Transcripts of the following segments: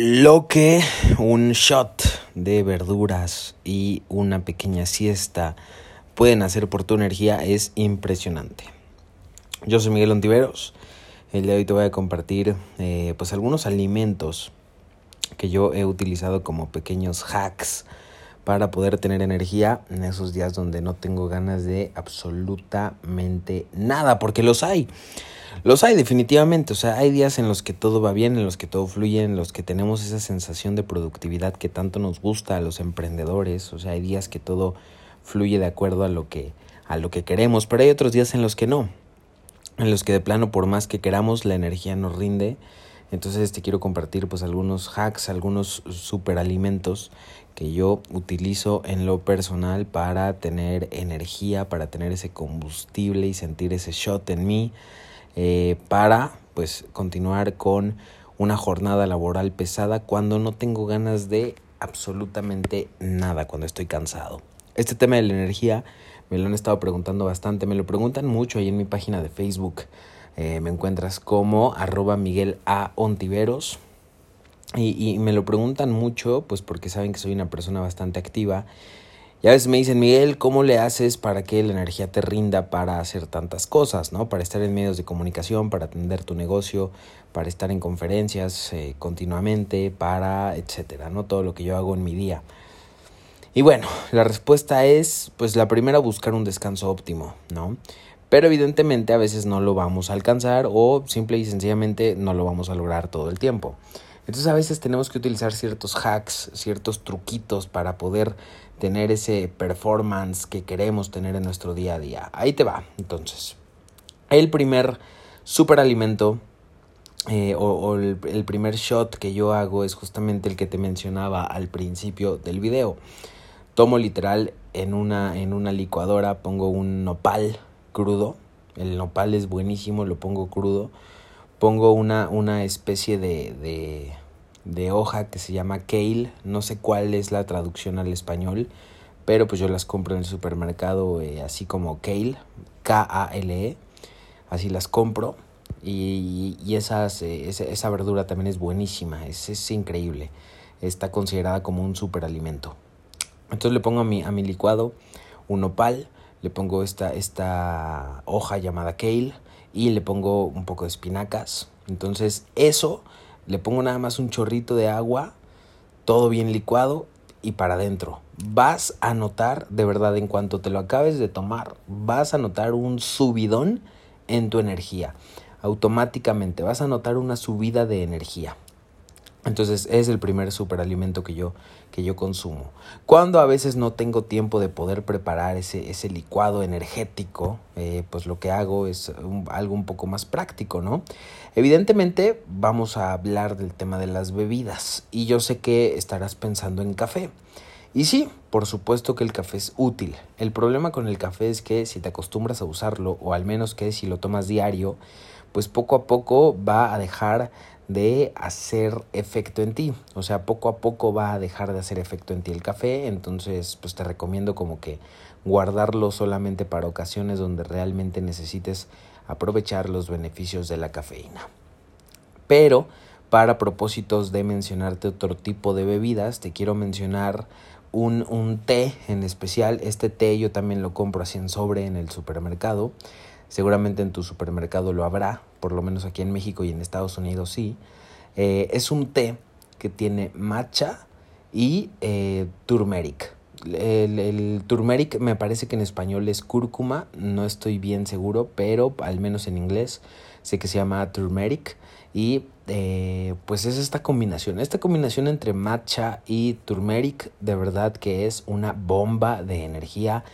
Lo que un shot de verduras y una pequeña siesta pueden hacer por tu energía es impresionante. Yo soy Miguel Ontiveros. El día de hoy te voy a compartir eh, pues algunos alimentos que yo he utilizado como pequeños hacks para poder tener energía en esos días donde no tengo ganas de absolutamente nada, porque los hay. Los hay definitivamente, o sea, hay días en los que todo va bien, en los que todo fluye, en los que tenemos esa sensación de productividad que tanto nos gusta a los emprendedores, o sea, hay días que todo fluye de acuerdo a lo que a lo que queremos, pero hay otros días en los que no. En los que de plano por más que queramos la energía nos rinde. Entonces te quiero compartir pues algunos hacks, algunos superalimentos que yo utilizo en lo personal para tener energía, para tener ese combustible y sentir ese shot en mí eh, para pues continuar con una jornada laboral pesada cuando no tengo ganas de absolutamente nada, cuando estoy cansado. Este tema de la energía me lo han estado preguntando bastante, me lo preguntan mucho ahí en mi página de Facebook. Eh, me encuentras como arroba Miguel A. Ontiveros. Y, y me lo preguntan mucho, pues porque saben que soy una persona bastante activa y a veces me dicen, Miguel, ¿cómo le haces para que la energía te rinda para hacer tantas cosas, ¿no? Para estar en medios de comunicación, para atender tu negocio, para estar en conferencias eh, continuamente, para etcétera, ¿no? Todo lo que yo hago en mi día. Y bueno, la respuesta es, pues la primera, buscar un descanso óptimo, ¿no? Pero evidentemente a veces no lo vamos a alcanzar o simple y sencillamente no lo vamos a lograr todo el tiempo. Entonces a veces tenemos que utilizar ciertos hacks, ciertos truquitos para poder tener ese performance que queremos tener en nuestro día a día. Ahí te va, entonces. El primer superalimento eh, o, el, el, primer shot que yo hago es justamente el que te mencionaba al principio del video. Tomo literal en una, en una licuadora, pongo un nopal crudo. El nopal es buenísimo, lo pongo crudo. Pongo una, una especie de, de, hoja que se llama kale, no sé cuál es la traducción al español, pero pues yo las compro en el supermercado eh, así como kale, K-A-L-E, así las compro. Y, y esas, eh, esa, esa, verdura también es buenísima, es, es increíble, está considerada como un superalimento. Entonces le pongo a mi, a mi licuado un opal, le pongo esta, esta hoja llamada kale, y le pongo un poco de espinacas. Entonces eso le pongo nada más un chorrito de agua, todo bien licuado y para adentro. Vas a notar, de verdad, en cuanto te lo acabes de tomar, vas a notar un subidón en tu energía. Automáticamente vas a notar una subida de energía. Entonces es el primer superalimento que yo, que yo consumo. Cuando a veces no tengo tiempo de poder preparar ese, ese licuado energético, eh, pues lo que hago es algo un poco más práctico, ¿no? Evidentemente vamos a hablar del tema de las bebidas y yo sé que estarás pensando en café. Y sí, por supuesto que el café es útil. El problema con el café es que si te acostumbras a usarlo, o al menos que si lo tomas diario, pues poco a poco va a dejar de hacer efecto en ti. O sea, poco a poco va a dejar de hacer efecto en ti el café. Entonces, pues te recomiendo como que guardarlo solamente para ocasiones donde realmente necesites aprovechar los beneficios de la cafeína. Pero para propósitos de mencionarte otro tipo de bebidas, te quiero mencionar un, un té en especial. Este té yo también lo compro así en sobre en el supermercado. Seguramente en tu supermercado lo habrá, por lo menos aquí en México y en Estados Unidos sí. Eh, es un té que tiene matcha y eh, turmeric. El, el, turmeric me parece que en español es cúrcuma, no estoy bien seguro, pero al menos en inglés sé que se llama turmeric y eh, pues es esta combinación, esta combinación entre matcha y turmeric de verdad que es una bomba de energía,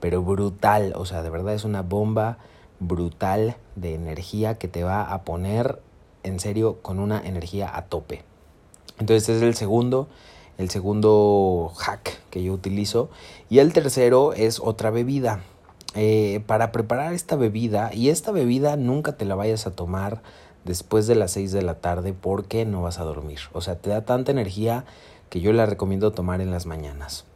pero brutal, o sea, de verdad es una bomba brutal de energía que te va a poner en serio con una energía a tope. Entonces es el segundo, el segundo hack que yo utilizo. Y el tercero es otra bebida. Eh, para preparar esta bebida, y esta bebida nunca te la vayas a tomar después de las 6 de la tarde porque no vas a dormir. O sea, te da tanta energía que yo la recomiendo tomar en las mañanas.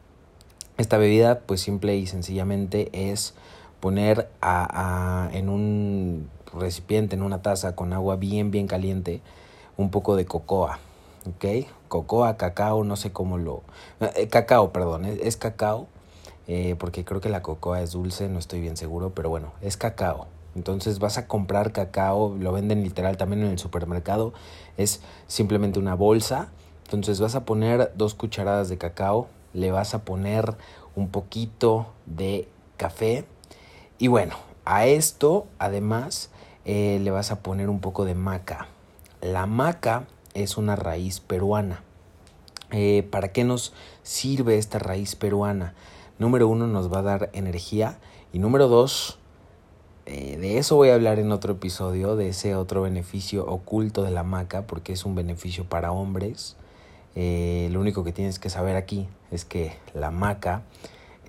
Esta bebida, pues simple y sencillamente es poner a, en un recipiente, en una taza con agua bien, bien caliente, un poco de cocoa. ¿ok? Cocoa, cacao, no sé cómo lo... Eh, cacao, perdón, es, cacao, eh, porque creo que la cocoa es dulce, no estoy bien seguro, pero bueno, es cacao. Entonces vas a comprar cacao, lo venden literal también en el supermercado, es simplemente una bolsa. Entonces vas a poner dos cucharadas de cacao, le vas a poner un poquito de café y bueno, a esto además eh, le vas a poner un poco de maca. La maca es una raíz peruana. Eh, ¿Para qué nos sirve esta raíz peruana? Número uno, nos va a dar energía. Y número dos, eh, de eso voy a hablar en otro episodio, de ese otro beneficio oculto de la maca, porque es un beneficio para hombres. Lo único que tienes que saber aquí es que la maca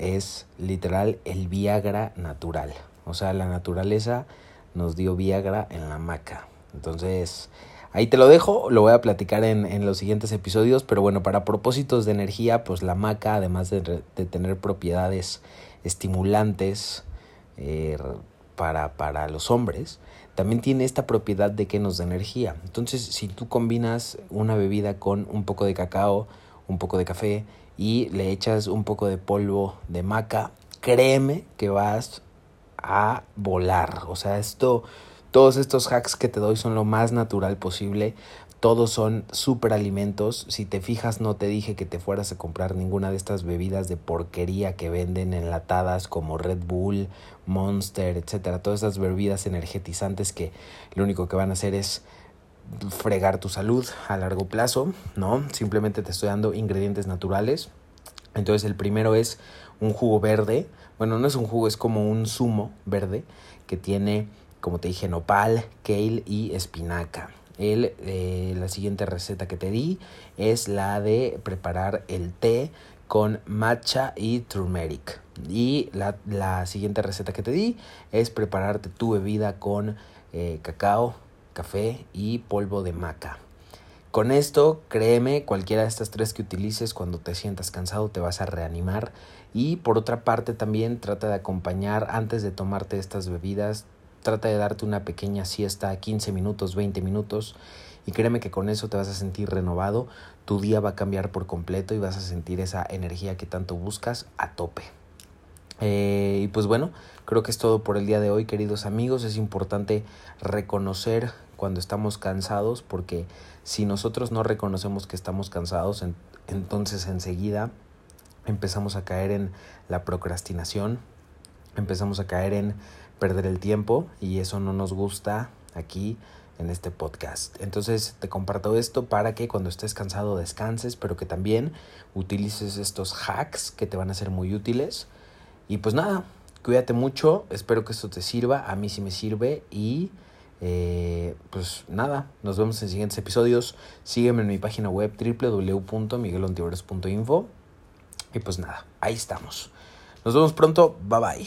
es literal el Viagra natural. O sea, la naturaleza nos dio Viagra en la maca. Entonces, Ahí te lo dejo, lo voy a platicar en, en, los siguientes episodios, pero bueno, para propósitos de energía, pues la maca, además de, de tener propiedades estimulantes eh, para, para los hombres, también tiene esta propiedad de que nos da energía. Entonces, si tú combinas una bebida con un poco de cacao, un poco de café y le echas un poco de polvo de maca, créeme que vas a volar. O sea, esto todos estos hacks que te doy son lo más natural posible. Todos son alimentos. Si te fijas, no te dije que te fueras a comprar ninguna de estas bebidas de porquería que venden enlatadas como Red Bull, Monster, etcétera. Todas esas bebidas energetizantes que lo único que van a hacer es fregar tu salud a largo plazo, ¿no? Simplemente te estoy dando ingredientes naturales. Entonces el primero es un jugo verde. Bueno, no es un jugo, es como un zumo verde que tiene como te dije, nopal, kale y espinaca. El, eh, la siguiente receta que te di es la de preparar el té con matcha y turmeric. Y la, siguiente receta que te di es prepararte tu bebida con eh, cacao, café y polvo de maca. Con esto, créeme, cualquiera de estas tres que utilices cuando te sientas cansado te vas a reanimar. Y por otra parte también trata de acompañar antes de tomarte estas bebidas Trata de darte una pequeña siesta, 15 minutos, 20 minutos, y créeme que con eso te vas a sentir renovado, tu día va a cambiar por completo y vas a sentir esa energía que tanto buscas a tope. Eh, y pues bueno, creo que es todo por el día de hoy, queridos amigos. Es importante reconocer cuando estamos cansados, porque si nosotros no reconocemos que estamos cansados, entonces enseguida empezamos a caer en la procrastinación, empezamos a caer en perder el tiempo y eso no nos gusta aquí en este podcast. Entonces te comparto esto para que cuando estés cansado descanses, pero que también utilices estos hacks que te van a ser muy útiles. Y pues nada, cuídate mucho, espero que esto te sirva, a mí sí me sirve y eh, pues nada, nos vemos en siguientes episodios. Sígueme en mi página web www.miguelontiveros.info y pues nada, ahí estamos. Nos vemos pronto, bye bye.